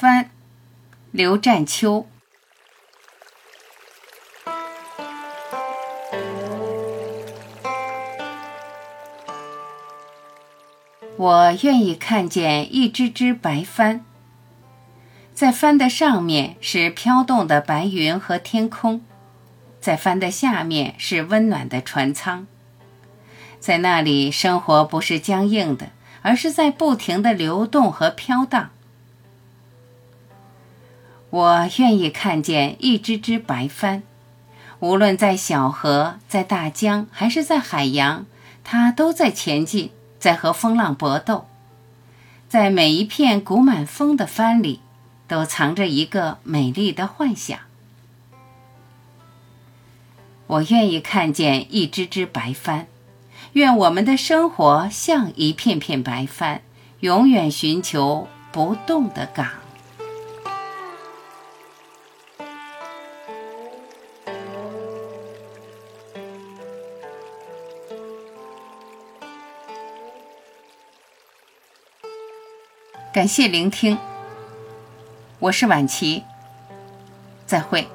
帆，刘占秋。我愿意看见一只只白帆，在帆的上面是飘动的白云和天空，在帆的下面是温暖的船舱。在那里，生活不是僵硬的，而是在不停的流动和飘荡。我愿意看见一只只白帆，无论在小河、在大江还是在海洋，它都在前进。在和风浪搏斗，在每一片鼓满风的帆里，都藏着一个美丽的幻想。我愿意看见一只只白帆，愿我们的生活像一片片白帆，永远寻求不动的港。感谢聆听，我是晚琪，再会。